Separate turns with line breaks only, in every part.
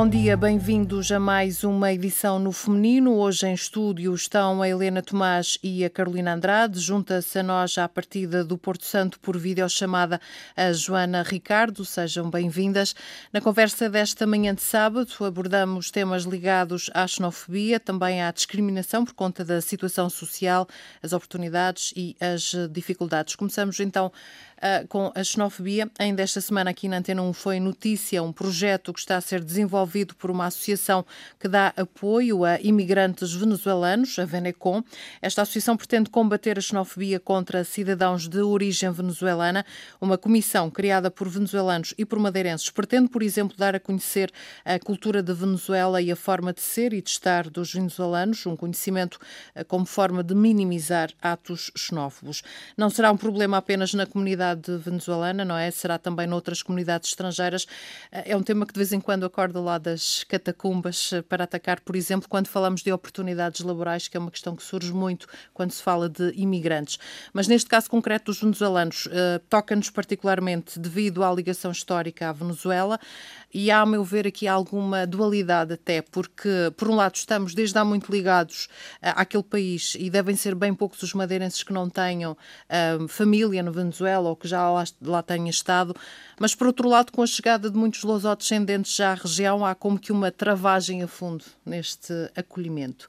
bom dia, bem-vindos a mais uma edição no Feminino. Hoje em estúdio estão a Helena Tomás e a Carolina Andrade. Junta-se a nós à partida do Porto Santo por videochamada a Joana Ricardo. Sejam bem-vindas. Na conversa desta manhã de sábado abordamos temas ligados à xenofobia, também à discriminação por conta da situação social, as oportunidades e as dificuldades. Começamos então com a xenofobia. Ainda esta semana aqui na Antena 1 foi notícia um projeto que está a ser desenvolvido por uma associação que dá apoio a imigrantes venezuelanos, a Venecom. Esta associação pretende combater a xenofobia contra cidadãos de origem venezuelana. Uma comissão criada por venezuelanos e por madeirenses pretende, por exemplo, dar a conhecer a cultura da Venezuela e a forma de ser e de estar dos venezuelanos, um conhecimento uh, como forma de minimizar atos xenófobos. Não será um problema apenas na comunidade comunidade venezuelana, não é? Será também noutras comunidades estrangeiras. É um tema que de vez em quando acorda lá das catacumbas eh, para atacar, por exemplo, quando falamos de oportunidades laborais, que é uma questão que surge muito quando se fala de imigrantes. Mas neste caso concreto dos venezuelanos, eh, toca-nos particularmente devido à ligação histórica à Venezuela e há, a meu ver, aqui alguma dualidade até, porque, por um lado, estamos desde há muito ligados uh, àquele país e devem ser bem poucos os madeirenses que não tenham uh, família no Venezuela ou que já lá, lá tenham estado, mas, por outro lado, com a chegada de muitos lusodescendentes já à região, há como que uma travagem a fundo neste acolhimento.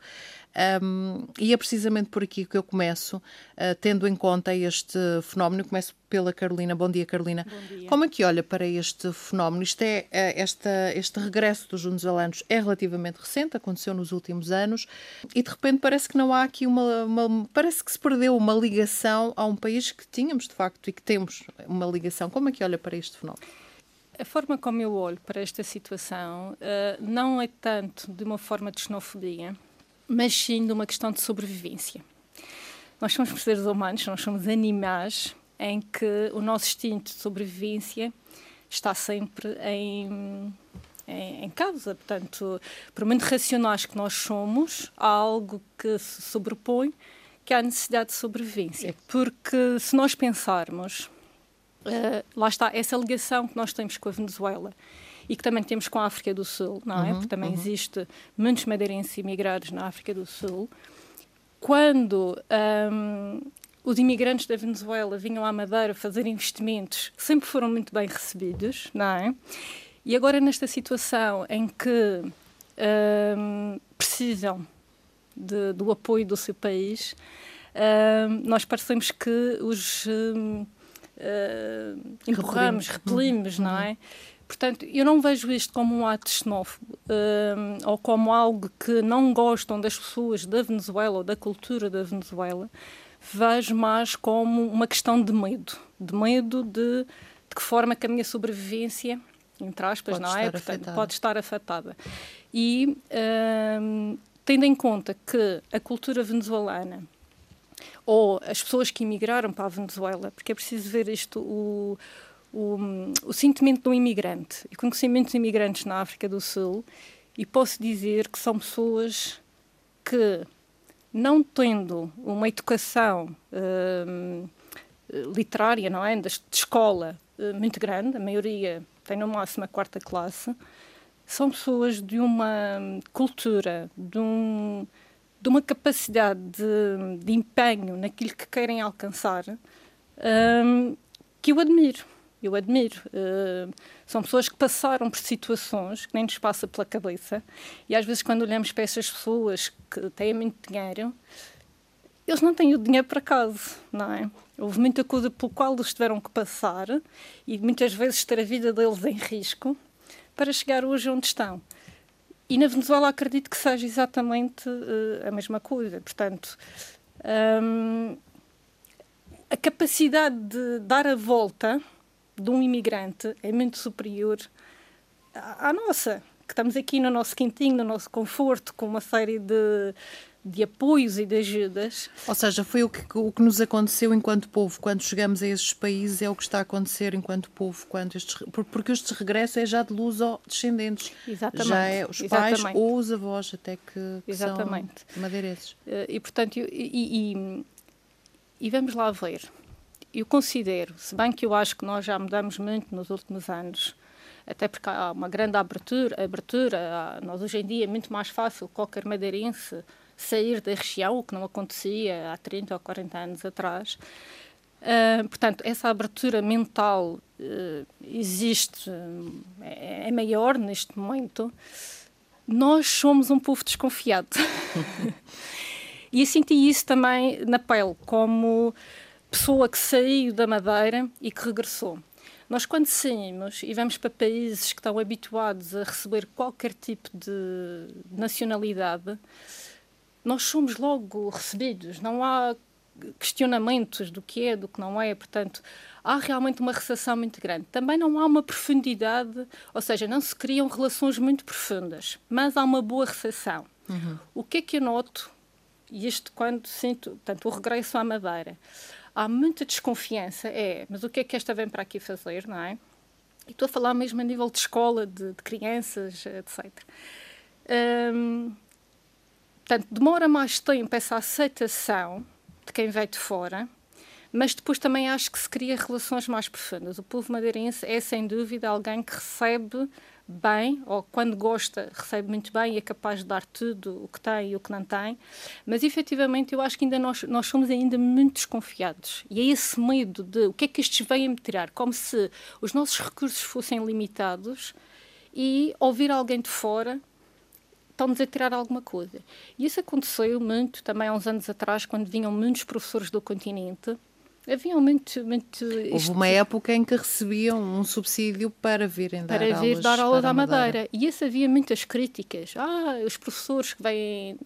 Um, e é precisamente por aqui que eu começo, uh, tendo em conta este fenómeno. Começo pela Carolina. Bom dia, Carolina.
Bom dia.
Como é que olha para este fenómeno? Isto é, uh, esta, este regresso dos venezuelanos é relativamente recente, aconteceu nos últimos anos, e de repente parece que não há aqui uma, uma. Parece que se perdeu uma ligação a um país que tínhamos, de facto, e que temos uma ligação. Como é que olha para este fenómeno?
A forma como eu olho para esta situação uh, não é tanto de uma forma de xenofobia, mas sim de uma questão de sobrevivência. Nós somos seres humanos, nós somos animais em que o nosso instinto de sobrevivência está sempre em, em, em causa. Portanto, por muito racionais que nós somos, há algo que se sobrepõe que é a necessidade de sobrevivência. Porque se nós pensarmos, uh, lá está, essa ligação que nós temos com a Venezuela e que também temos com a África do Sul, não é? Uhum, Porque também uhum. existe muitos madeirenses imigrados na África do Sul. Quando um, os imigrantes da Venezuela vinham à Madeira fazer investimentos, sempre foram muito bem recebidos, não é? E agora nesta situação em que um, precisam de, do apoio do seu país, um, nós parecemos que os um, uh, empurramos, repelimos, não é? Portanto, eu não vejo isto como um ato xenófobo um, ou como algo que não gostam das pessoas da Venezuela ou da cultura da Venezuela. Vejo mais como uma questão de medo. De medo de, de que forma que a minha sobrevivência, entre aspas,
pode
não
é?
Portanto, pode estar afetada. E um, tendo em conta que a cultura venezuelana ou as pessoas que emigraram para a Venezuela, porque é preciso ver isto, o, o, o sentimento do imigrante. e conheci muitos imigrantes na África do Sul e posso dizer que são pessoas que, não tendo uma educação uh, literária, não é, de escola uh, muito grande, a maioria tem no máximo a quarta classe, são pessoas de uma cultura, de, um, de uma capacidade de, de, empenho naquilo que querem alcançar, um, que eu admiro eu admiro. Uh, são pessoas que passaram por situações que nem nos passa pela cabeça e às vezes quando olhamos para essas pessoas que têm muito dinheiro, eles não têm o dinheiro para casa, não é? Houve muita coisa pelo qual eles tiveram que passar e muitas vezes ter a vida deles em risco para chegar hoje onde estão. E na Venezuela acredito que seja exatamente uh, a mesma coisa. Portanto, um, a capacidade de dar a volta de um imigrante é muito superior à, à nossa, que estamos aqui no nosso quentinho, no nosso conforto, com uma série de, de apoios e de ajudas.
Ou seja, foi o que, o que nos aconteceu enquanto povo. Quando chegamos a estes países, é o que está a acontecer enquanto povo. Quando estes, porque este regresso é já de luz descendentes.
Exatamente.
Já é os
Exatamente.
pais ou os avós até que, que Exatamente. são madeirenses.
Eh, e, portanto, e, e, e vamos lá ver eu considero, se bem que eu acho que nós já mudamos muito nos últimos anos, até porque há uma grande abertura, abertura nós hoje em dia é muito mais fácil qualquer madeirense sair da região, o que não acontecia há 30 ou 40 anos atrás. Uh, portanto, essa abertura mental uh, existe, uh, é, é, maior neste momento. Nós somos um povo desconfiado. e eu senti isso também na pele, como pessoa que saiu da Madeira e que regressou. Nós, quando saímos e vamos para países que estão habituados a receber qualquer tipo de nacionalidade, nós somos logo recebidos, não há questionamentos do que é, do que não é, portanto, há realmente uma recepção muito grande. Também não há uma profundidade, ou seja, não se criam relações muito profundas, mas há uma boa recepção. Uhum. O que é que eu noto, e isto quando sinto, portanto, o regresso à Madeira, há muita desconfiança, é, mas o que é que esta vem para aqui fazer, não é? E estou a falar mesmo a nível de escola, de, de crianças, etc. Um, Portanto, demora mais tempo essa aceitação de quem vem de fora, mas depois também acho que se cria relações mais profundas. O povo madeirense é, sem dúvida, alguém que recebe bem, ou quando gosta, recebe muito bem e é capaz de dar tudo o que tem e o que não tem, mas efetivamente eu acho que ainda nós, nós somos ainda muito desconfiados. E é esse medo de o que é que estes vêm me tirar, como se os nossos recursos fossem limitados e ouvir alguém de fora estão-nos a tirar alguma coisa. E isso aconteceu muito também há uns anos atrás, quando vinham muitos professores do continente. Havia muito, muito.
Houve isto... uma época em que recebiam um subsídio para virem dar
para
vir
dar aulas à Madeira. Madeira. E isso havia muitas críticas. Ah, os professores que vêm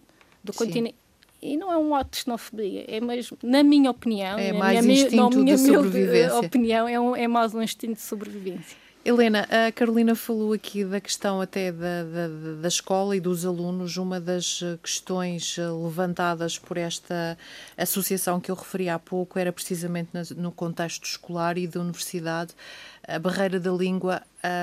do Sim. continente e não é um ato de xenofobia, é mesmo, na minha opinião,
é mais minha, instinto minha, de sobrevivência.
opinião, é, um, é mais um instinto de sobrevivência.
Helena, a Carolina falou aqui da questão até da, da, da, escola e dos alunos. Uma das eh, questões eh, levantadas por esta associação que eu referi há pouco era precisamente no contexto escolar e da universidade, a barreira da língua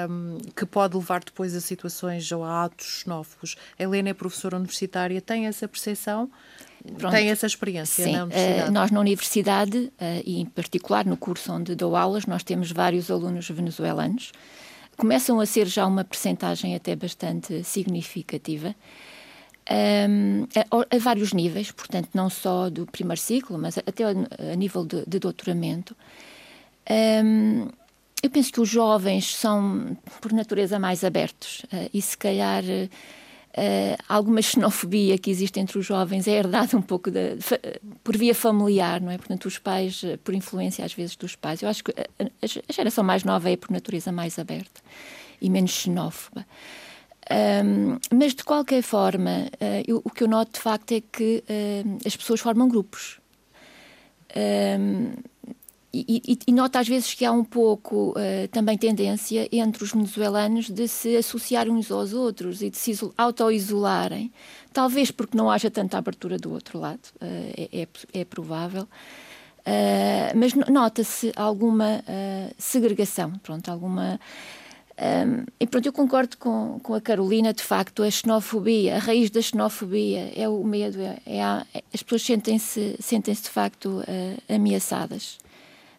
um, que pode levar depois a situações ou a atos novos. A Helena é professora universitária, tem essa percepção? Pronto. Tem essa experiência
Sim.
na universidade?
Uh, nós na universidade, uh, e em particular no curso onde dou aulas, nós temos vários alunos venezuelanos. Começam a ser já uma percentagem até bastante significativa. Um, a, a, vários níveis, portanto, não só do primeiro ciclo, mas até a, a nível de, de doutoramento. Um, eu penso que os jovens são, por natureza, mais abertos uh, e, se calhar, Uh, alguma xenofobia que existe entre os jovens é herdada um pouco de, por via familiar, não é? Portanto, os pais, por influência às vezes dos pais. Eu acho que a, a geração mais nova é por natureza mais aberta e menos xenófoba. Um, mas de qualquer forma, uh, eu, o que eu noto de facto é que uh, as pessoas formam grupos. Um, e, e, nota às vezes que há um pouco uh, também tendência entre os venezuelanos de se associar uns aos outros e de se auto-isolarem, talvez porque não haja tanta abertura do outro lado, uh, é, é, é, provável. Uh, mas nota-se alguma segregação, pronto, alguma. Um, e pronto, eu concordo com, com a Carolina, de facto, a xenofobia, a raiz da xenofobia é o medo, é, é a, as pessoas sentem-se sentem -se, de facto ameaçadas.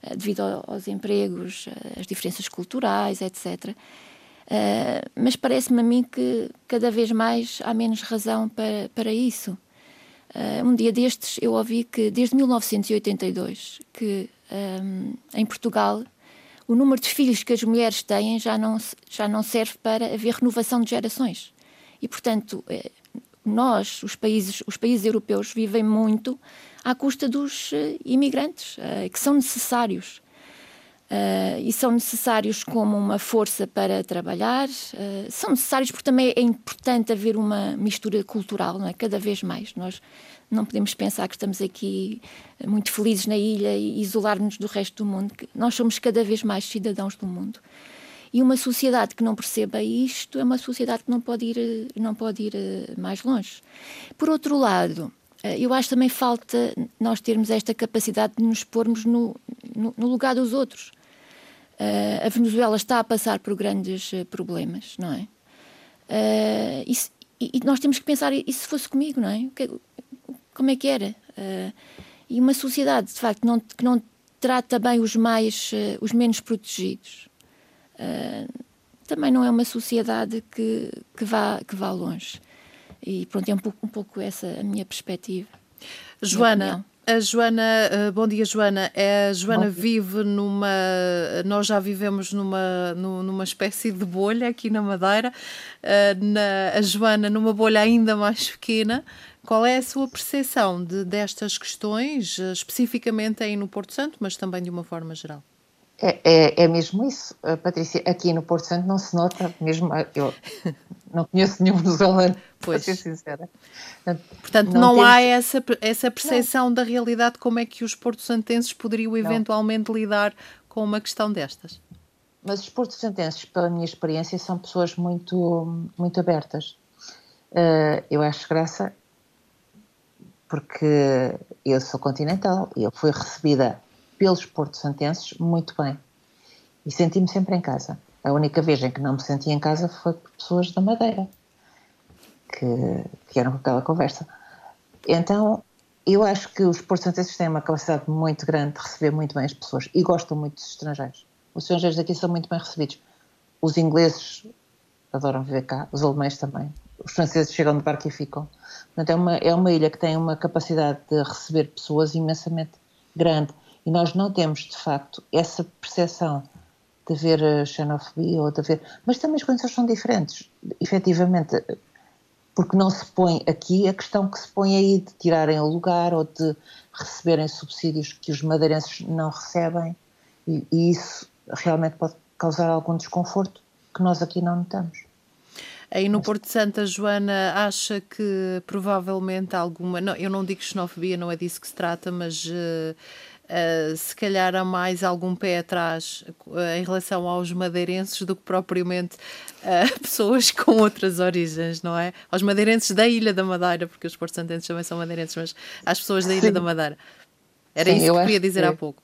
Eh, devido aos empregos, às eh, diferenças culturais, etc. Eh, mas parece-me a mim que cada vez mais há menos razão para, para isso. Um dia destes eu ouvi que desde 1982 que em Portugal o número de filhos que as mulheres têm já não, já não serve para haver renovação de gerações. E, portanto, nós, os países, os países europeus, vivem muito à custa dos uh, imigrantes, uh, que são necessários. Uh, e são necessários como uma força para trabalhar, são necessários porque também é importante haver uma mistura cultural, não é? cada vez mais. Nós não podemos pensar que estamos aqui muito felizes na ilha e isolar-nos do resto do mundo. Nós somos cada vez mais cidadãos do mundo. E uma sociedade que não perceba isto é uma sociedade que não pode ir, não pode ir mais longe. Por outro lado, eh, eu acho também falta nós termos esta capacidade de nos pormos no, no, no lugar dos outros. Uh, a Venezuela está a passar por grandes uh, problemas, não é? Uh, e, e, nós temos que pensar, e se fosse comigo, não é? como é que era? e uma sociedade, de facto, não, que não trata bem os mais, os menos protegidos. também não é uma sociedade que, que, vá, que vá longe. E pronto, é um pouco, um pouco essa a minha perspectiva.
Joana, a Joana, eh, bom dia Joana. A Joana vive numa, nós já vivemos numa, numa espécie de bolha aqui na Madeira. Eh, na, a Joana numa bolha ainda mais pequena. Qual é a sua percepção de, destas questões, eh, especificamente aí no Porto Santo, mas também de uma forma geral?
É, é, é, mesmo isso, Patrícia. Aqui no Porto Santo não se nota, mesmo eu não conheço nenhum venezuelano, para ser sincera.
Portanto, não, não temos... há essa, essa percepção não. da realidade, como é que os porto-santenses poderiam eventualmente não. lidar com uma questão destas?
Mas os porto-santenses, pela minha experiência, são pessoas muito, muito abertas. Uh, eu acho graça porque eu sou continental e eu fui recebida pelos porto-santenses muito bem. E senti-me sempre em casa. A única vez em que não me senti em casa foi por pessoas da Madeira, que vieram com aquela conversa. Então, eu acho que os porto-santenses têm uma capacidade muito grande de receber muito bem as pessoas e gostam muito dos estrangeiros. Os estrangeiros daqui são muito bem recebidos. Os ingleses adoram viver cá, os alemães também. Os franceses chegam de barco e ficam. Portanto, é uma, é uma ilha que tem uma capacidade de receber pessoas imensamente grande. E nós não temos, de facto, essa percepção de haver eh, xenofobia ou de haver. Mas também as condições são diferentes, efetivamente, porque não se põe aqui a questão que se põe aí de tirarem o lugar ou de receberem subsídios que os madeirenses não recebem, e, e isso realmente pode causar algum desconforto que nós aqui não notamos.
Aí no Porto de Santa Joana acha que provavelmente alguma. Não, eu não digo xenofobia, não é disso que se trata, mas uh, uh, se calhar há mais algum pé atrás uh, em relação aos madeirenses do que propriamente pessoas com outras origens, não é? Aos madeirenses da Ilha da Madeira, porque os Porto Santenses também são madeirenses, mas às pessoas da Ilha Sim. da Madeira. Era Sim, isso que eu queria dizer que... há pouco.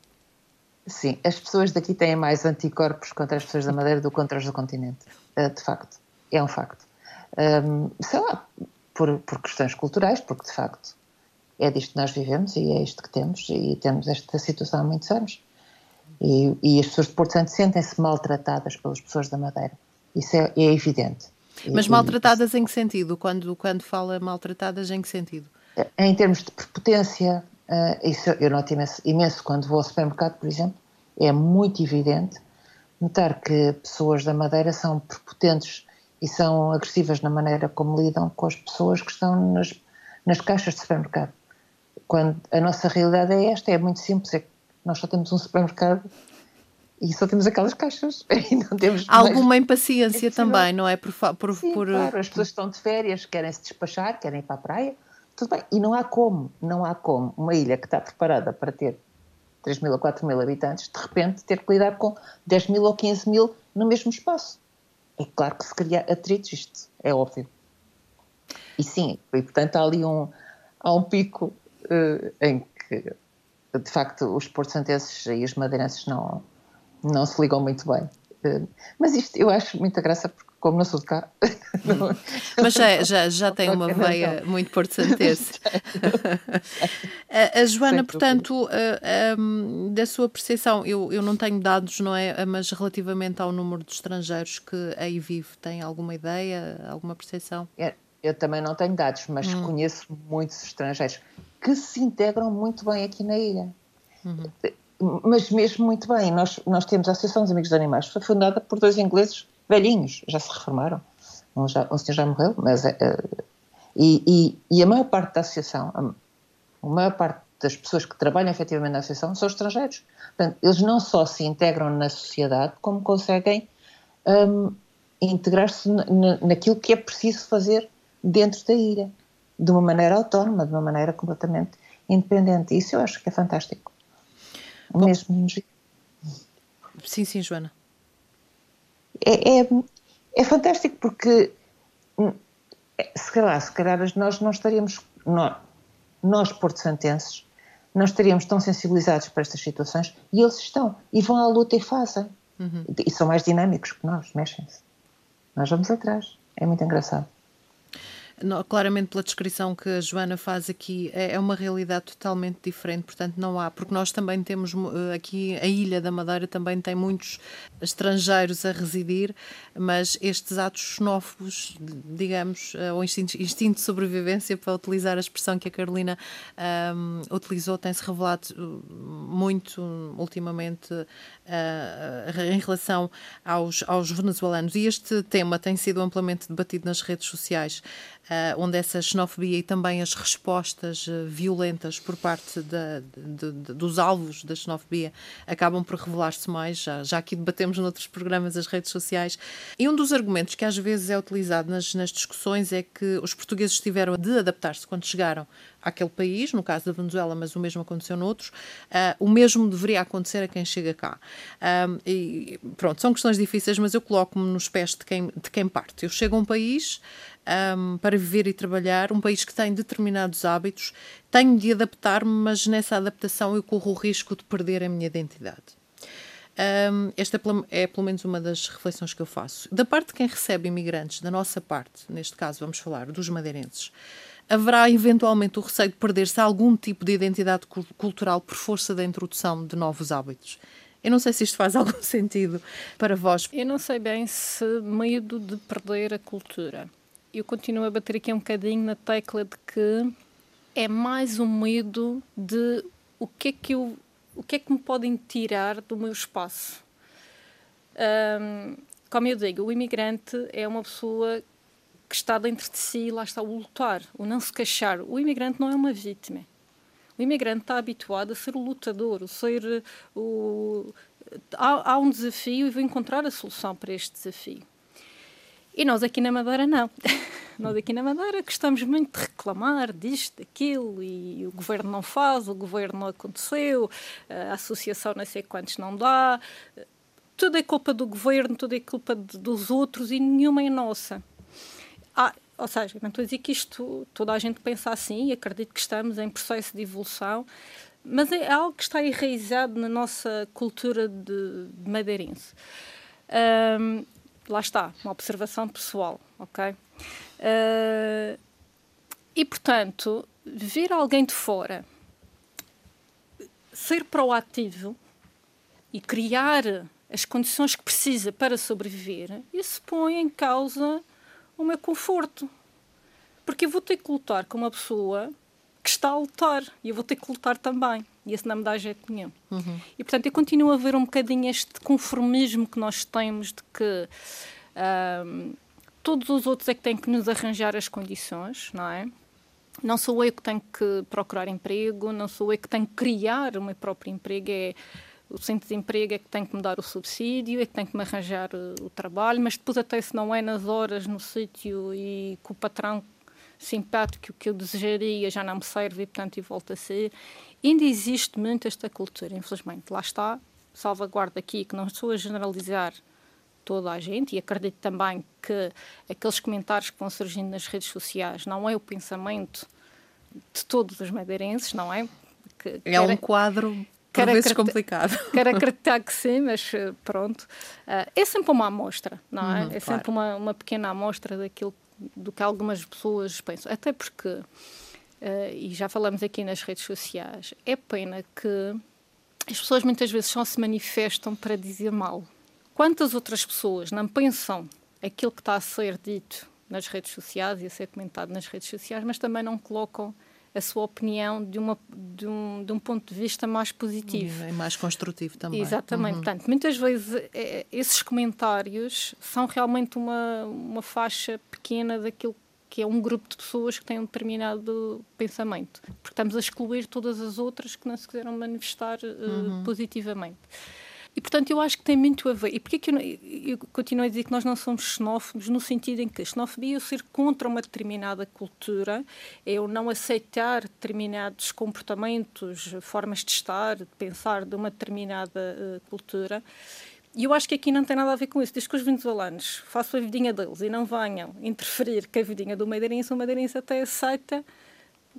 Sim, as pessoas daqui têm mais anticorpos contra as pessoas da Madeira do que contra as do continente, de facto é um facto. Um, sei lá, por, por questões culturais, porque de facto é disto que nós vivemos e é isto que temos e temos esta situação há muitos anos. E, e as pessoas de Porto Santo sentem-se maltratadas pelas pessoas da Madeira. Isso é, é evidente.
Mas e, maltratadas em que sentido? Quando, quando fala maltratadas, em que sentido?
Em termos de prepotência, uh, isso eu noto imenso, imenso quando vou ao supermercado, por exemplo, é muito evidente notar que pessoas da Madeira são prepotentes e são agressivas na maneira como lidam com as pessoas que estão nas, nas caixas de supermercado. Quando a nossa realidade é esta, é muito simples, é que nós só temos um supermercado e só temos aquelas caixas e não temos
alguma mais... impaciência é também não é? Por, por,
Sim,
por...
claro as pessoas estão de férias querem se despachar querem ir para a praia tudo bem. E não há como não há como uma ilha que está preparada para ter 3 mil ou 4 mil habitantes de repente ter que lidar com 10 mil ou 15 mil no mesmo espaço. É claro que se cria atritos, isto é óbvio. E sim, e portanto há ali um, há um pico em que, de facto, os porto-santenses e os madeirenses não, não se ligam muito bem. Uh, mas isto eu acho muita graça porque como não sou de cá.
Mas já, já, já tem uma veia muito porto-santense. a, a Joana, portanto, da sua percepção, eu, eu não tenho dados, não é? Mas relativamente ao número de estrangeiros que aí vive, tem alguma ideia, alguma percepção?
É, eu também não tenho dados, mas hum. conheço muitos estrangeiros que se integram muito bem aqui na ilha. Uhum. Mas mesmo muito bem. Nós, nós temos a Associação dos Amigos dos Animais, foi fundada por dois ingleses velhinhos, já se reformaram. Um, já, um senhor já morreu, mas. Uh, e, e, e, a maior parte da associação, a, a maior parte das pessoas que trabalham efetivamente na associação são estrangeiros. Portanto, eles não só se integram na sociedade, como conseguem um, integrar-se naquilo que é preciso fazer dentro da ilha, de uma maneira autónoma, de uma maneira completamente independente. Isso eu acho que é fantástico. Bom, Mesmo.
Sim, sim, Joana
é, é, é fantástico porque hum, se calhar, se calhar nós não estaríamos, nós, nós porto-santenses, não estaríamos tão sensibilizados para estas situações e eles estão e vão à luta e fazem. Uhum. E são mais dinâmicos que nós, mexem-se. Nós vamos atrás. É muito engraçado.
Claramente pela descrição que a Joana faz aqui, é, é uma realidade totalmente diferente, portanto não há, porque nós também temos eh, aqui, a Ilha da Madeira também tem muitos estrangeiros a residir, mas estes atos xenófobos, digamos, eh, ou instinto, instinto de sobrevivência, para utilizar a expressão que a Carolina um, utilizou, tem-se revelado eh, muito ultimamente em relação aos, aos venezuelanos. E este tema tem sido amplamente debatido nas redes sociais uh, onde essa xenofobia e também as respostas violentas por parte de, de, de, dos alvos da xenofobia acabam por revelar-se mais. Já, já aqui debatemos noutros programas as redes sociais. E um dos argumentos que às vezes é utilizado nas, nas discussões é que os portugueses tiveram de adaptar-se quando chegaram àquele país, no caso da Venezuela, mas o mesmo aconteceu noutros, uh, o mesmo deveria acontecer a quem chega cá. Um, e pronto, são questões difíceis, mas eu coloco-me nos pés de quem, de quem parte. Eu chego a um país um, para viver e trabalhar, um país que tem determinados hábitos, tenho de adaptar-me, mas nessa adaptação eu corro o risco de perder a minha identidade. Um, esta é, é pelo menos uma das reflexões que eu faço. Da parte de quem recebe imigrantes, da nossa parte, neste caso vamos falar dos madeirenses, haverá eventualmente o receio de perder-se algum tipo de identidade cultural por força da introdução de novos hábitos. Eu não sei se isto faz algum sentido para vós.
Eu não sei bem se medo de perder a cultura eu continuo a bater aqui um bocadinho na tecla de que é mais um medo de o que é que eu, o que é que me podem tirar do meu espaço. Um, como eu digo, o imigrante é uma pessoa que está dentro de si, lá está o lutar, o não se queixar. O imigrante não é uma vítima. O imigrante está habituado a ser o lutador, o ser o há, há um desafio e vou encontrar a solução para este desafio. E nós aqui na Madeira não. nós aqui na Madeira gostamos muito de reclamar disto, daquilo, e o governo não faz, o governo não aconteceu, a associação não sei quantos não dá. Tudo é culpa do governo, tudo é culpa de, dos outros e nenhuma é nossa. Ah, ou seja, não estou a dizer que isto toda a gente pensa assim e acredito que estamos em processo de evolução, mas é algo que está enraizado na nossa cultura de, de madeirense. Um, lá está, uma observação pessoal, ok? Uh, e, portanto, ver alguém de fora ser proativo e criar as condições que precisa para sobreviver, isso põe em causa o meu conforto. Porque eu vou ter que lutar com uma pessoa que está a lutar e eu vou ter que lutar também. E isso não me dá jeito nenhum. Uhum. E portanto eu continuo a ver um bocadinho este conformismo que nós temos de que um, todos os outros é que têm que nos arranjar as condições, não é? Não sou eu que tenho que procurar emprego, não sou eu que tenho que criar o meu próprio emprego, é o centro de emprego é que tem que me dar o subsídio, é que tem que me arranjar o, o trabalho, mas depois até se não é nas horas, no sítio e com o patrão simpático que eu desejaria já não me serve e portanto e volta a ser. Ainda existe muito esta cultura, infelizmente. Lá está, salvaguarda aqui que não estou a generalizar toda a gente e acredito também que aqueles comentários que vão surgindo nas redes sociais não é o pensamento de todos os madeirenses, não é?
Que, é um quadro por vezes complicado.
Quero acreditar que sim, mas eh, pronto. Uh, é sempre uma amostra, não é? Uhum, é sempre claro. uma, uma pequena amostra daquilo do que algumas pessoas pensam. Até porque, uh, e já falamos aqui nas redes sociais, é pena que as pessoas muitas vezes só se manifestam para dizer mal. Quantas outras pessoas não pensam aquilo que está a ser dito nas redes sociais e a ser comentado nas redes sociais, mas também não colocam a sua opinião de, uma, de, um, de um ponto de vista mais positivo.
É mais construtivo também.
Exatamente. Uhum. Portanto, muitas vezes é, esses comentários são realmente uma, uma faixa pequena daquilo que é um grupo de pessoas que têm um determinado pensamento. Porque estamos a excluir todas as outras que não se quiseram manifestar uh, uhum. positivamente. E, portanto, eu acho que tem muito a ver. E porquê que eu, eu, continuo a dizer que nós não somos xenófobos, no sentido em que a xenofobia é eu ser contra uma determinada cultura, é eu não aceitar determinados comportamentos, formas de estar, de pensar de uma determinada uh, cultura. E eu acho que aqui não tem nada a ver com isso. Diz que os venezuelanos façam a vidinha deles e não venham interferir com a vidinha do madeirense, o madeirense até aceita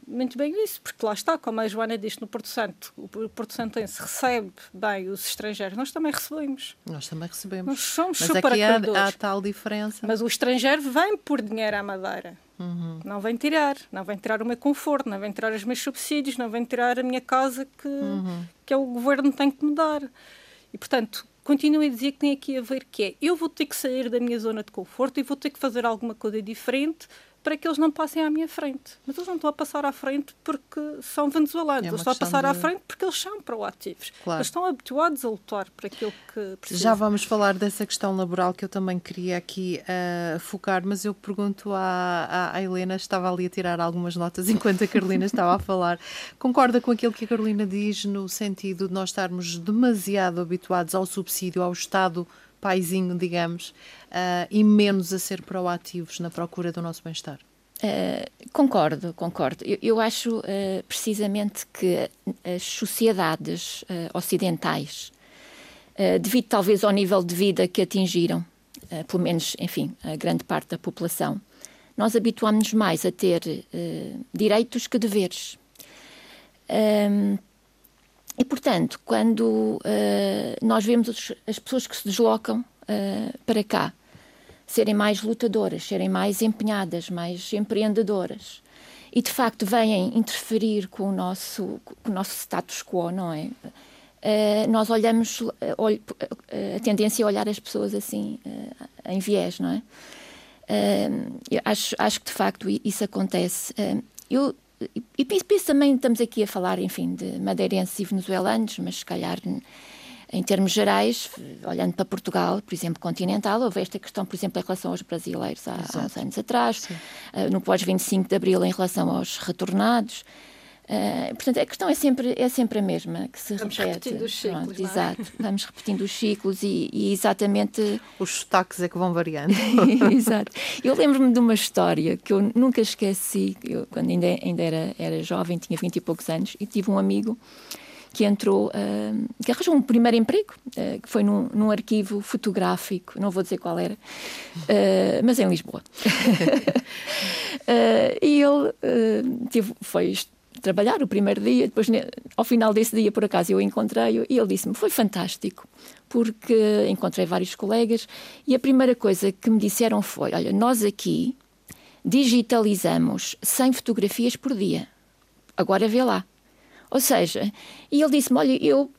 muito bem isso, porque lá está, como a Joana disse no Porto Santo, o Porto Santense recebe bem os estrangeiros, nós também recebemos.
Nós também recebemos.
Nós somos
Mas
super
aqui há, há, tal diferença.
Mas o estrangeiro vem por dinheiro à Madeira. Uhum. Não vem tirar, não vem tirar o meu conforto, não vem tirar os meus subsídios, não vem tirar a minha casa que, uhum. que é o governo tem que me dar. E, portanto, continuo a dizer que tem aqui a ver que é, eu vou ter que sair da minha zona de conforto e vou ter que fazer alguma coisa diferente para que eles não passem à minha frente. Mas eles não estão a passar à frente porque são venezuelanos. É eles estão a passar de... à frente porque eles são proativos. Claro. Eles estão habituados a lutar por aquilo que precisam.
Já vamos falar dessa questão laboral que eu também queria aqui uh, focar, mas eu pergunto à, à, Helena, estava ali a tirar algumas notas enquanto a Carolina estava a falar. Concorda com aquilo que a Carolina diz no sentido de nós estarmos demasiado habituados ao subsídio, ao Estado paizinho, digamos, uh, e menos a ser proativos na procura do nosso bem-estar?
Uh, concordo, concordo. Eu, eu acho uh, precisamente que as sociedades ocidentais, devido talvez ao nível de vida que atingiram, pelo menos, enfim, a grande parte da população, nós habituámos-nos mais a ter direitos que deveres. Um, e, portanto, quando uh, nós vemos os, as pessoas que se deslocam uh, para cá serem mais lutadoras, serem mais empenhadas, mais empreendedoras, e de facto vêm interferir com o nosso, com o nosso status quo, não é? Uh, nós olhamos, a tendência é olhar as pessoas assim, em viés, não é? acho, acho que de facto isso acontece. eu e penso também, estamos aqui a falar, enfim, de madeirenses e venezuelanos, mas se calhar em termos gerais, olhando para Portugal, por exemplo, continental, houve esta questão, por exemplo, em relação aos brasileiros há, há uns anos atrás, uh, no pós-25 de Abril em relação aos retornados. Uh, portanto, a questão é sempre, é sempre a mesma, que se
Vamos
repete.
repetindo os ciclos, Pronto,
é? Exato, vamos repetindo os ciclos e, e, exatamente...
Os sotaques é que vão variando.
exato. Eu lembro-me de uma história que eu nunca esqueci, eu, quando ainda, ainda era, era jovem, tinha vinte e poucos anos, e tive um amigo que entrou, uh, que arranjou um primeiro emprego, uh, que foi num, num, arquivo fotográfico, não vou dizer qual era, uh, mas em Lisboa. e ele tive, foi trabalhar o primeiro dia, depois ao final desse dia, por acaso, eu encontrei-o e ele disse-me, foi fantástico, porque encontrei vários colegas e a primeira coisa que me disseram foi, olha, nós aqui digitalizamos 100 fotografias por dia, agora vê lá. Ou seja, e ele disse-me, olha, eu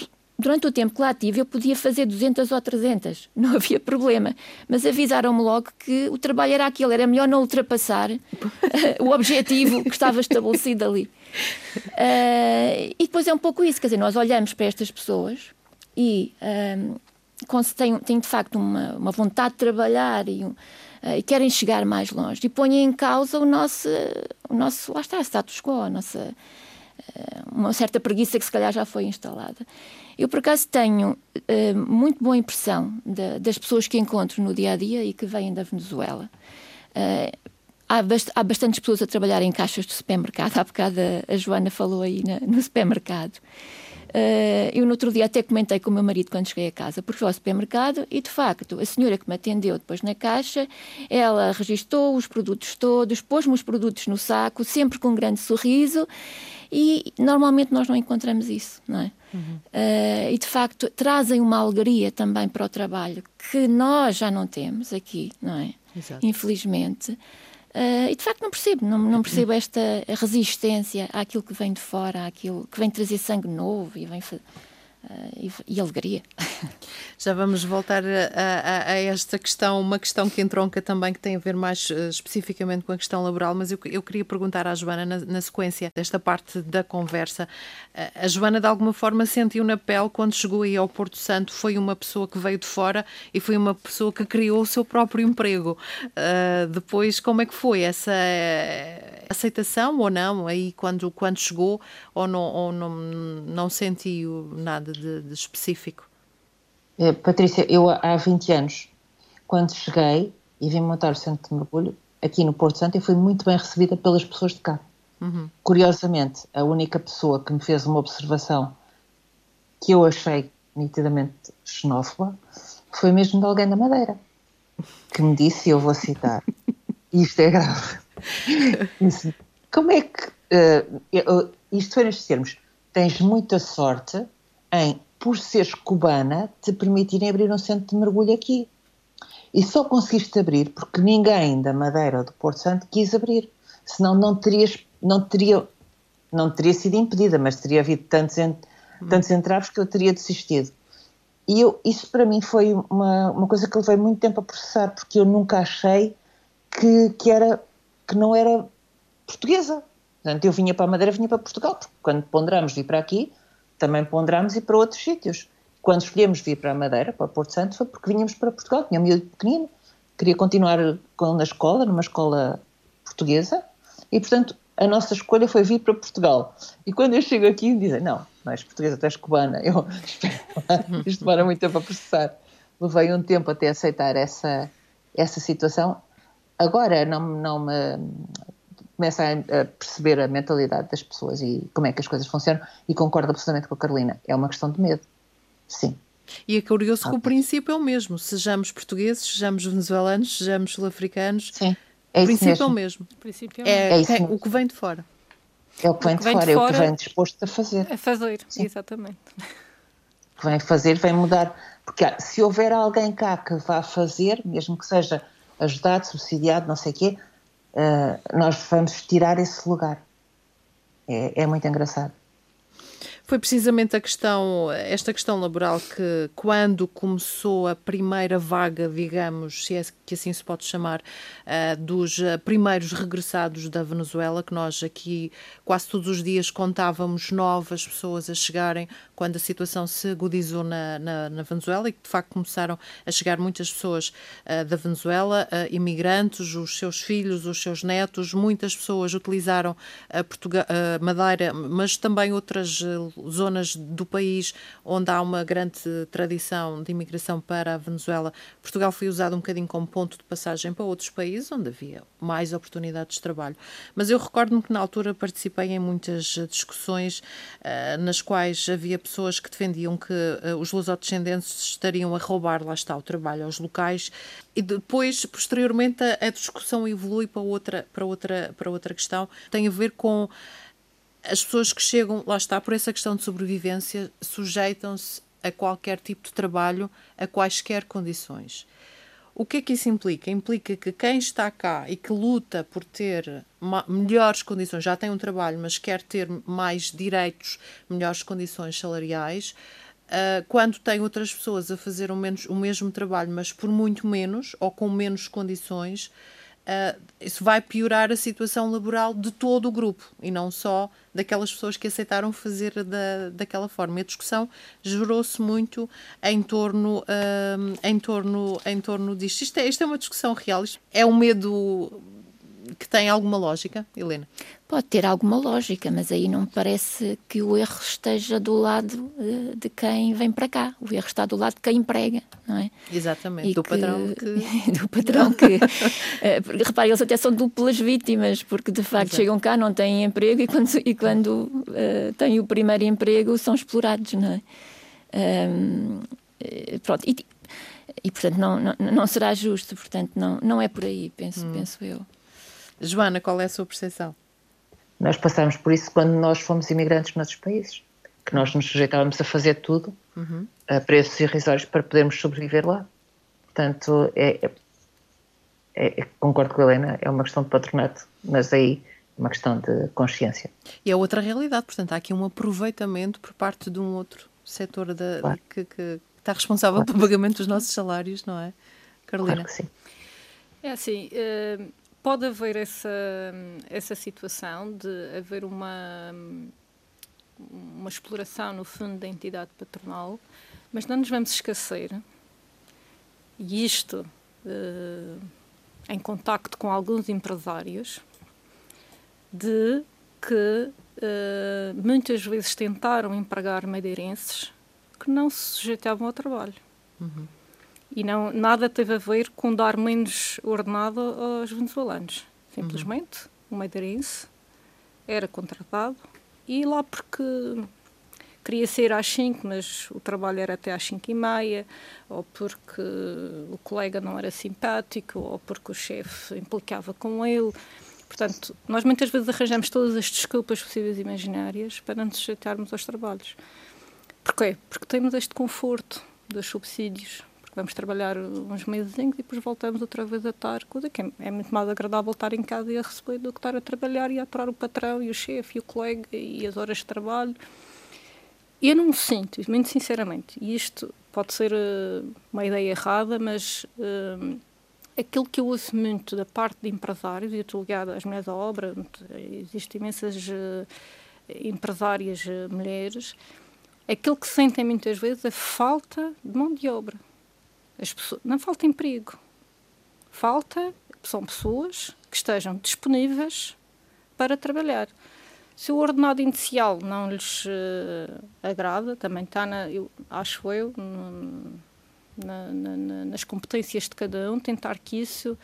durante o tempo que lá tive, eu podia fazer 200 ou 300, não havia problema. Mas avisaram-me logo que o trabalho era aquilo, era melhor não ultrapassar o objetivo que estava estabelecido ali. Uh, e depois é um pouco isso, quer dizer, nós olhamos para estas pessoas e um, têm, têm de facto uma, uma vontade de trabalhar e, uh, e, querem chegar mais longe e põem em causa o nosso, o nosso lá está, status quo, a nossa, uh, uma certa preguiça que se calhar já foi instalada. Eu, por acaso, tenho muito boa impressão de, das pessoas que encontro no dia a dia e que vêm da Venezuela. Uh, há, bast há bastantes pessoas a trabalhar em caixas de supermercado. Há bocado a, a Joana falou aí na, no supermercado. Uh, eu no outro dia até comentei com o meu marido quando cheguei a casa, porque fui ao supermercado e de facto a senhora que me atendeu depois na caixa, ela registou os produtos todos, pôs-me os produtos no saco, sempre com um grande sorriso e normalmente nós não encontramos isso, não é? Uhum. Uh, e de facto trazem uma alegria também para o trabalho que nós já não temos aqui, não é? Exato. Infelizmente. Uh, e de facto não percebo, não, não percebo esta resistência àquilo que vem de fora, àquilo que vem trazer sangue novo e vem Uh, e, e, alegria.
Já vamos voltar a, a, a, esta questão, uma questão que entronca também, que tem a ver mais uh, especificamente com a questão laboral, mas eu, eu queria perguntar à Joana, na, na sequência desta parte da conversa, uh, a Joana de alguma forma sentiu na pele quando chegou aí ao Porto Santo, foi uma pessoa que veio de fora e foi uma pessoa que criou o seu próprio emprego. depois, como é que foi essa aceitação ou não, aí quando, quando chegou, ou não, ou não, não sentiu nada de, de específico?
É, Patrícia, eu há 20 anos, quando cheguei e vim montar o centro de mergulho, aqui no Porto Santo, eu fui muito bem recebida pelas pessoas de cá. Uhum. Curiosamente, a única pessoa que me fez uma observação que eu achei nitidamente xenófoba foi mesmo de alguém da Madeira, que me disse, e eu vou citar, isto é grave, disse, como é que uh, isto foi nestes termos, tens muita sorte em, por seres cubana, te permitirem abrir um centro de mergulho aqui. E só conseguiste abrir porque ninguém da Madeira ou do Porto Santo quis abrir. Senão não terias, não teria, não teria sido impedida, mas teria havido tantos, tantos entraves que eu teria desistido. E eu, isso para mim foi uma, uma coisa que levei muito tempo a processar, porque eu nunca achei que, que, era, que não era portuguesa. Portanto, eu vinha para a Madeira, vinha para Portugal, porque quando ponderamos vir para aqui, também ponderamos ir para outros sítios. Quando escolhemos vir para a Madeira, para Porto Santo, foi porque vinhamos para Portugal, tinha um miúdo pequenino, queria continuar na escola, numa escola portuguesa, e portanto a nossa escolha foi vir para Portugal. E quando eu chego aqui, dizem, não, não és portuguesa, tu és cubana. Eu, isto demora muito tempo a processar. Levei um tempo até aceitar essa, essa situação. Agora não, não me começa a, perceber a mentalidade das pessoas e como é que as coisas funcionam e concordo absolutamente com a Carolina. É uma questão de medo. Sim.
E é curioso que o princípio é o mesmo. Sejamos portugueses, sejamos venezuelanos, sejamos sul-africanos.
Sim. É
o princípio
mesmo.
é o mesmo. O princípio é, é, é, é o que vem de fora.
É o que vem, o que de, fora, é o que vem disposto a fazer.
A fazer, Sim. exatamente.
O que vem fazer, vem mudar. Porque se houver alguém cá que vá fazer, mesmo que seja ajudado, subsidiado, não sei o quê, nós vamos tirar esse lugar. É, é muito engraçado.
Foi precisamente a questão, esta questão laboral que, quando começou a primeira vaga, digamos, se é que assim se pode chamar, uh, dos uh, primeiros regressados da Venezuela, que nós aqui quase todos os dias contávamos novas pessoas a chegarem quando a situação se agudizou na, na, na Venezuela e que de facto começaram a chegar muitas pessoas uh, da Venezuela, imigrantes, os seus filhos, os seus netos, muitas pessoas utilizaram a, a Madeira, mas também outras zonas do país onde há uma grande tradição de imigração para a Venezuela, Portugal foi usado um bocadinho como ponto de passagem para outros países onde havia mais oportunidades de trabalho. Mas eu recordo-me que na altura participei em muitas discussões uh, nas quais havia pessoas que defendiam que uh, os lusodescendentes estariam a roubar, lá está, o trabalho aos locais. E depois, posteriormente, a, a discussão evolui para outra, para, outra, para outra questão, tem a ver com as pessoas que chegam, lá está, por essa questão de sobrevivência, sujeitam-se a qualquer tipo de trabalho, a quaisquer condições. O que é que isso implica? Implica que quem está cá e que luta por ter melhores condições, já tem um trabalho, mas quer ter mais direitos, melhores condições salariais, uh, quando tem outras pessoas a fazer o, menos, o mesmo trabalho, mas por muito menos ou com menos condições, uh, isso vai piorar a situação laboral de todo o grupo e não só daquelas pessoas que aceitaram fazer da, daquela forma. E a discussão gerou-se muito em torno, uh, em, torno, em torno disto. Isto é, isto é uma discussão real, isto é um medo que tem alguma lógica, Helena?
Pode ter alguma lógica, mas aí não me parece que o erro esteja do lado uh, de quem vem para cá. O erro está do lado de quem emprega, não é?
Exatamente, e do, que, patrão
que... do patrão que... uh, repare, eles até são duplas vítimas, porque de facto Exato. chegam cá, não têm emprego e quando, e quando uh, têm o primeiro emprego são explorados, não é? Um, pronto, e, e portanto não, não, não será justo, portanto não, não é por aí, penso, hum. penso eu.
Joana, qual é a sua percepção?
Nós passamos por isso quando nós fomos imigrantes noutros países, que nós nos sujeitávamos a fazer tudo uhum. a preços irrisórios para podermos sobreviver lá. Portanto, é, é, é, concordo com a Helena, é uma questão de patronato, mas aí é uma questão de consciência.
E é outra realidade, portanto, há aqui um aproveitamento por parte de um outro setor da, claro. que, que, está responsável claro. pelo pagamento dos nossos salários, não é? Carolina?
Claro que sim.
É assim, uh pode haver essa, essa situação de haver uma, uma exploração, no fundo, da entidade patronal, mas não nos vamos esquecer, e isto uh, em contacto com alguns empresários, de que uh, muitas vezes tentaram empregar madeirenses que não se sujeitavam ao trabalho. Uhum. E não, nada teve a ver com dar menos ordenado aos venezuelanos. Simplesmente, uhum. um madeirense era contratado e lá porque queria ser às 5, mas o trabalho era até às 5 e meia, ou porque o colega não era simpático, ou porque o chefe implicava com ele. Portanto, nós muitas vezes arranjamos todas as desculpas possíveis e imaginárias para nos sujeitarmos aos trabalhos. Porquê? Porque temos este conforto dos subsídios, vamos trabalhar uns meses e depois voltamos outra vez a estar, coisa que é, é, muito mais agradável estar em casa e a receber do que estar a trabalhar e a aturar o patrão e o chefe e o colega e as horas de trabalho. Eu não sinto, muito sinceramente, e isto pode ser uh, uma ideia errada, mas uh, aquilo que eu ouço muito da parte de empresários, e eu estou ligada às mulheres à obra, existem imensas uh, empresárias mulheres, aquilo que sentem muitas vezes é falta de mão de obra. As pessoas, não falta emprego. Falta, são pessoas que estejam disponíveis para trabalhar. Se o ordenado inicial não lhes uh, agrada, também está, na, eu, acho eu, na, na, nas competências de cada um, tentar que isso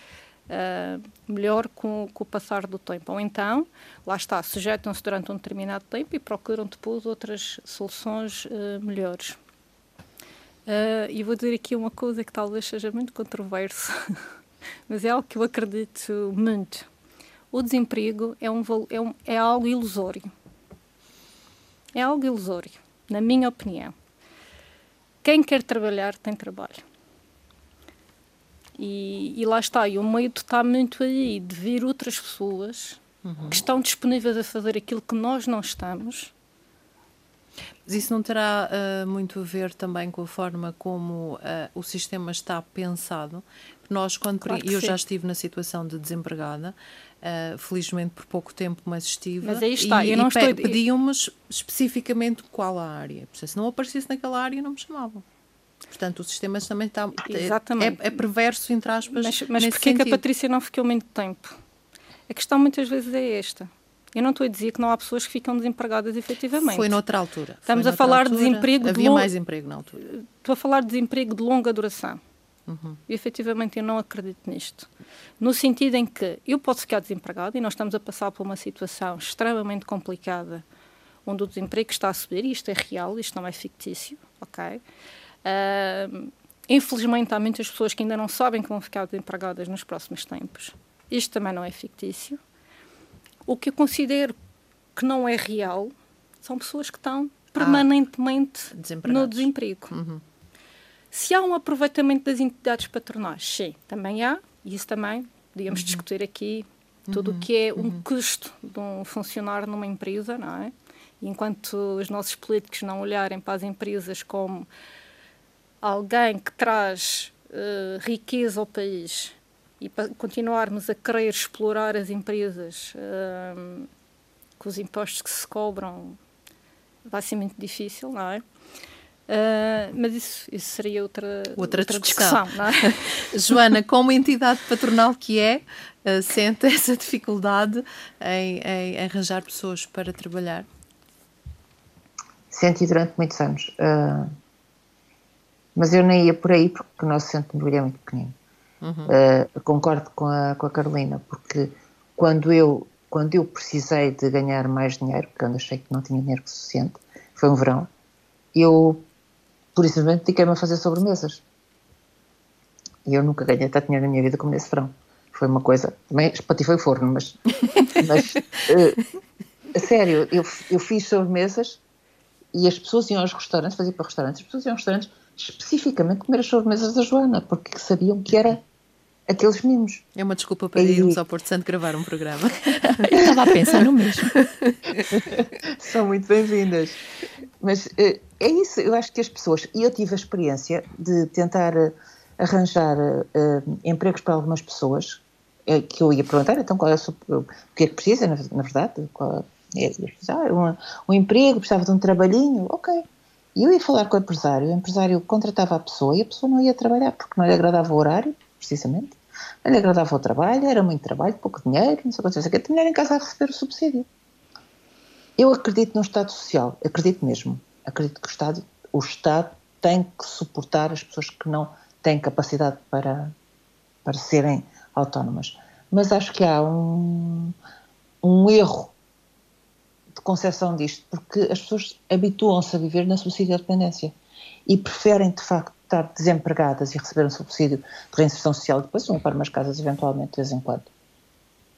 uh, melhor com, com, o passar do tempo. Ou então, lá está, sujeitam-se durante um determinado tempo e procuram depois outras soluções uh, melhores. Uh, e vou dizer aqui uma coisa que talvez seja muito controversa, mas é algo que eu acredito muito. O desemprego é, um, é, um, é algo ilusório. É algo ilusório, na minha opinião. Quem quer trabalhar tem trabalho. E, e, lá está, e o medo está muito aí de vir outras pessoas uhum. que estão disponíveis a fazer aquilo que nós não estamos.
Mas isso não terá uh, muito a ver também com a forma como uh, o sistema está pensado? Nós, quando claro eu sim. já estive na situação de desempregada, uh, felizmente por pouco tempo, mas estive.
Mas aí está,
e,
eu não
e
estou...
pediam-me especificamente qual a área. Se não aparecesse naquela área, não me chamavam. Portanto, o sistema também está. Exatamente. É, é perverso, entre aspas.
Mas, mas porquê que a Patrícia não ficou muito tempo? A questão muitas vezes é esta. Eu não estou a dizer que não há pessoas que ficam desempregadas efetivamente.
Foi noutra altura.
Estamos a falar altura, de desemprego.
Havia de mais emprego na altura.
Estou a falar de desemprego de longa duração. Uhum. E efetivamente eu não acredito nisto. No sentido em que eu posso ficar desempregado e nós estamos a passar por uma situação extremamente complicada onde o desemprego está a subir, e isto é real, isto não é fictício, ok? Uh, infelizmente, há muitas pessoas que ainda não sabem que vão ficar desempregadas nos próximos tempos. Isto também não é fictício. O que eu considero que não é real são pessoas que estão permanentemente ah, no desemprego. Uhum. Se há um aproveitamento das entidades patronais, sim, também há, e isso também podíamos uhum. discutir aqui tudo o uhum. que é um uhum. custo de um funcionário numa empresa, não é? E enquanto os nossos políticos não olharem para as empresas como alguém que traz uh, riqueza ao país e para continuarmos a querer explorar as empresas uh, com os impostos que se cobram, vai ser muito difícil, não é? Uh, mas isso, isso seria outra,
outra, outra discussão. discussão é? Joana, como entidade patronal que é, uh, sente essa dificuldade em, em, arranjar pessoas para trabalhar?
Senti durante muitos anos. Uh, mas eu nem ia por aí porque o nosso centro de é muito pequenino. Uhum. Uh, concordo com a, com a Carolina, porque quando eu, quando eu precisei de ganhar mais dinheiro, porque eu achei que não tinha dinheiro suficiente, foi um verão, eu, por isso mesmo, dediquei-me a fazer sobremesas. E eu nunca ganhei tanto dinheiro na minha vida como nesse verão. Foi uma coisa. Também espatifei o forno, mas. mas uh, a sério, eu, eu fiz sobremesas e as pessoas iam aos restaurantes, fazia para restaurantes, as pessoas iam aos restaurantes especificamente comer as sobremesas da Joana, porque sabiam que era aqueles mimos.
É uma desculpa para e... irmos ao Porto Santo gravar um programa.
Eu estava a pensar no mesmo.
São muito bem-vindas. Mas uh, é isso, eu acho que as pessoas, e eu tive a experiência de tentar uh, arranjar uh, empregos para algumas pessoas, que eu ia perguntar, então qual é o, o que é que precisa, na, na verdade, qual, é, ah, um, um emprego, precisava de um trabalhinho, ok. E eu ia falar com o empresário, o empresário contratava a pessoa e a pessoa não ia trabalhar porque não lhe agradava o horário, precisamente, não lhe agradava o trabalho, era muito trabalho, pouco dinheiro, não sei o que, não sei o que, em casa a receber o subsídio. Eu acredito no Estado Social, acredito mesmo. Acredito que o Estado, o Estado tem que suportar as pessoas que não têm capacidade para, para serem autónomas. Mas acho que há um, um erro concepção disto, porque as pessoas habituam-se a viver na subsídio dependência e preferem, de facto, estar desempregadas e receber um subsídio de reinserção social, depois vão para umas casas, eventualmente, de vez em quando.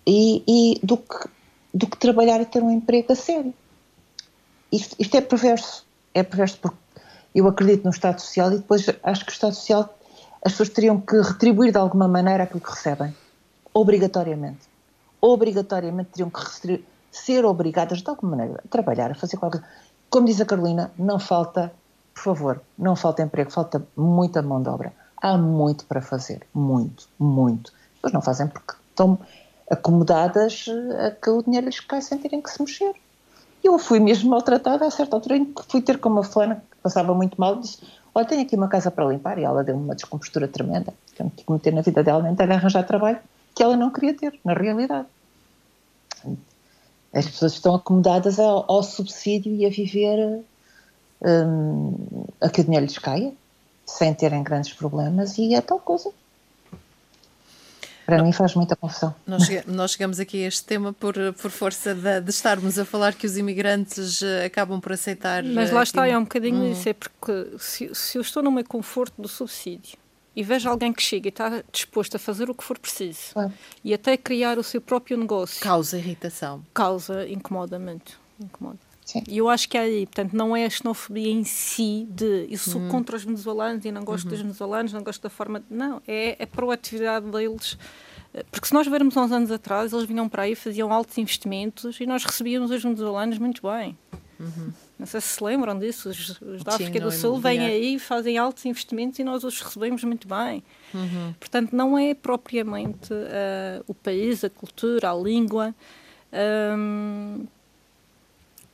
e, e do, que, do que trabalhar e ter um emprego a sério. Isto, isto é perverso. É perverso porque eu acredito no Estado Social e depois acho que o Estado Social as pessoas teriam que retribuir de alguma maneira aquilo que recebem. Obrigatoriamente. Obrigatoriamente teriam que ser obrigadas de alguma maneira a trabalhar, a fazer qualquer coisa. Como diz a Carolina, não falta, por favor, não falta emprego, falta muita mão de obra. Há muito para fazer. Muito, muito. Mas não fazem porque estão acomodadas a que o dinheiro lhes cai sem terem que se mexer. Eu fui mesmo maltratada a certa altura em que fui ter com uma fulana que passava muito mal e disse olha, tenho aqui uma casa para limpar e ela deu-me uma descompostura tremenda que eu tive que meter na vida dela nem ter arranjar trabalho que ela não queria ter, na realidade. As pessoas estão acomodadas ao, ao subsídio e a viver um, a que o dinheiro lhes caia, sem terem grandes problemas e é tal coisa. Para não, mim faz muita confusão.
Nós, nós, chegamos aqui a este tema por, por força de, de, estarmos a falar que os imigrantes eh, acabam por aceitar.
Mas lá está, é um bocadinho hum. isso, é porque se, se eu estou no meu conforto do subsídio e vejo alguém que chega e está disposto a fazer o que for preciso é. e até criar o seu próprio negócio.
Causa irritação.
Causa incomodamento. Incomoda. E eu acho que é aí, portanto, não é a xenofobia em si de eu sou hum. contra os venezuelanos e não gosto uhum. dos venezuelanos, não gosto da forma. Não, é a proatividade deles. Porque se nós vermos há uns anos atrás, eles vinham para aí, faziam altos investimentos e nós recebíamos os venezuelanos muito bem. Uhum. Não sei se se lembram disso, os, os da África Sim, do Sul vêm aí, fazem altos investimentos e nós os recebemos muito bem. Uhum. Portanto, não é propriamente uh, o país, a cultura, a língua. Um,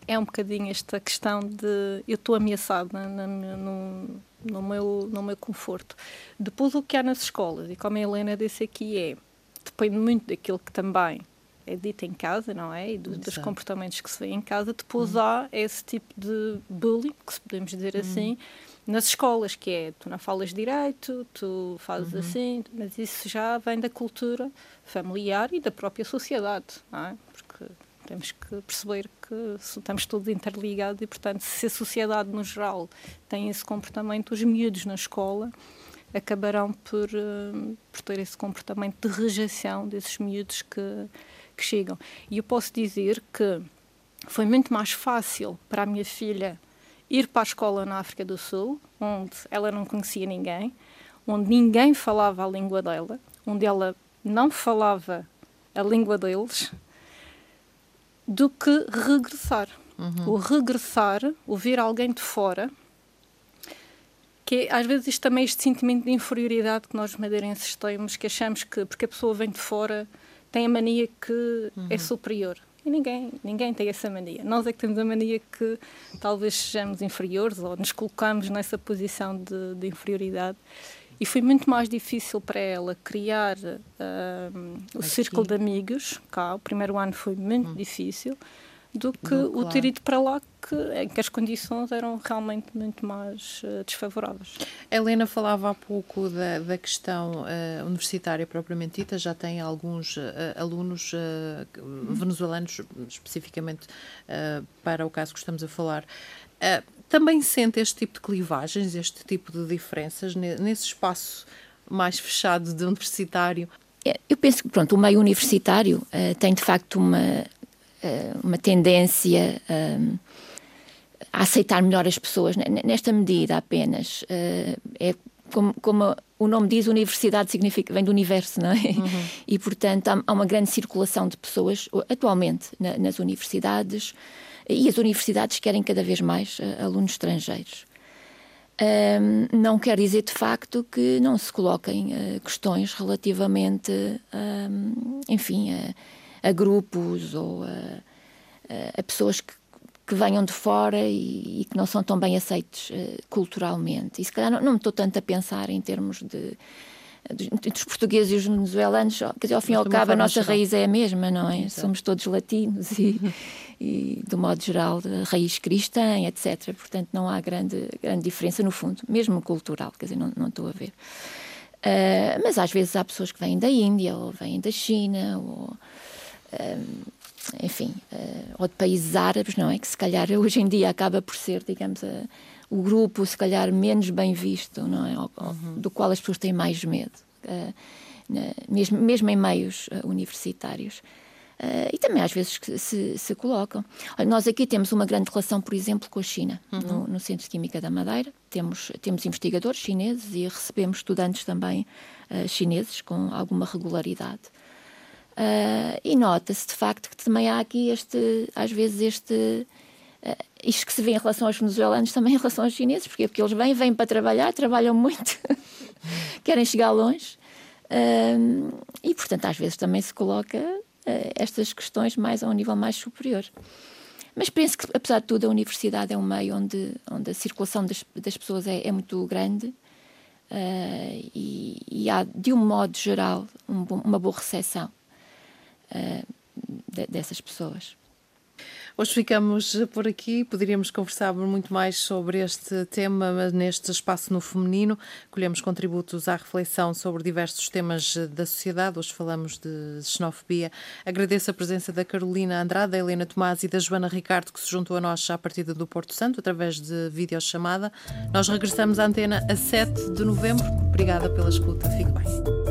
é um bocadinho esta questão de eu estou ameaçada no, no, meu, no meu conforto. Depois, o que há nas escolas, e como a Helena disse aqui, é depende muito daquilo que também é dito em casa, não é? E do, dos comportamentos que se vê em casa. Depois hum. há esse tipo de bullying, que se podemos dizer hum. assim, nas escolas, que é tu não falas direito, tu fazes uhum. assim, mas isso já vem da cultura familiar e da própria sociedade, não é? Porque temos que perceber que estamos todos interligados e, portanto, se a sociedade no geral tem esse comportamento, os miúdos na escola acabarão por, uh, por ter esse comportamento de rejeição desses miúdos que, que chegam. E eu posso dizer que foi muito mais fácil para a minha filha ir para a escola na África do Sul, onde ela não conhecia ninguém, onde ninguém falava a língua dela, onde ela não falava a língua deles, do que regressar. Uhum. O regressar, o ver alguém de fora, que às vezes isto também é este sentimento de inferioridade que nós madeirenses temos, que achamos que porque a pessoa vem de fora tem a mania que é uhum. é superior. E ninguém, ninguém tem essa mania. Nós é que temos a mania que talvez sejamos inferiores ou nos colocamos nessa posição de, de inferioridade. E foi muito mais difícil para ela criar uh, o Aqui. círculo de amigos, cá, o primeiro ano foi muito hum. difícil, do que Não, o ter ido para lá, que, em que as condições eram realmente muito mais uh, desfavoráveis.
A Helena falava há pouco da, da questão uh, universitária propriamente dita, já tem alguns uh, alunos venezuelanos, especificamente para o caso que estamos a falar. Também sente este tipo de clivagens, este tipo de diferenças nesse espaço mais fechado de universitário?
É, eu penso que pronto, o meio universitário uh, tem de facto uma, uma tendência uh, a aceitar melhor as pessoas. Nesta medida apenas, é como, como, o nome diz, universidade significa, vem do universo, não é? Uhum. E portanto há, uma grande circulação de pessoas atualmente na, nas universidades e as universidades querem cada vez mais alunos estrangeiros. Um, não quer dizer de facto que não se coloquem uh, questões relativamente, um, enfim, a, a, grupos ou a, a pessoas que, que, venham de fora e, e, que não são tão bem aceitos uh, culturalmente. E se calhar não, não estou tanto a pensar em termos de entre os portugueses e os venezuelanos, quer dizer, ao fim e ao cabo, a nossa raiz é a mesma, não é? Exato. Somos todos latinos e, e, do modo geral, raiz cristã, etc. Portanto, não há grande, grande diferença, no fundo, mesmo cultural, quer dizer, não, não estou a ver. Uh, mas às vezes há pessoas que vêm da Índia, ou vêm da China, ou. Uh, enfim, uh, ou de países árabes, não é? Que se calhar hoje em dia acaba por ser, digamos, a, o grupo se calhar menos bem visto, não é? Ou, uhum. Do qual as pessoas têm mais medo. Uh, mesmo, mesmo em meios universitários. Uh, e também às vezes se, se colocam. Olha, nós aqui temos uma grande relação, por exemplo, com a China, uhum. no, no, Centro de Química da Madeira. Temos, temos investigadores chineses e recebemos estudantes também uh, chineses com alguma regularidade. Uh, e nota-se de facto que também há aqui este, às vezes, este. isto que se vê em relação aos venezuelanos também em relação aos chineses, porque, porque eles vêm, vêm para trabalhar, trabalham muito, querem chegar longe. e portanto, às vezes também se coloca uh, estas questões mais a um nível mais superior. Mas penso que, apesar de tudo, a universidade é um meio onde, onde a circulação das, das pessoas é, é, muito grande uh, e, e, há, de um modo geral, um uma boa recepção uh, de, dessas pessoas.
Hoje ficamos por aqui. Poderíamos conversar muito mais sobre este tema neste espaço no feminino. Colhemos contributos à reflexão sobre diversos temas da sociedade. Hoje falamos de xenofobia. Agradeço a presença da Carolina Andrade, da Helena Tomás e da Joana Ricardo, que se juntou a nós à partida do Porto Santo, através de videochamada. Nós regressamos à antena a 7 de novembro. Obrigada pela escuta. Fique bem.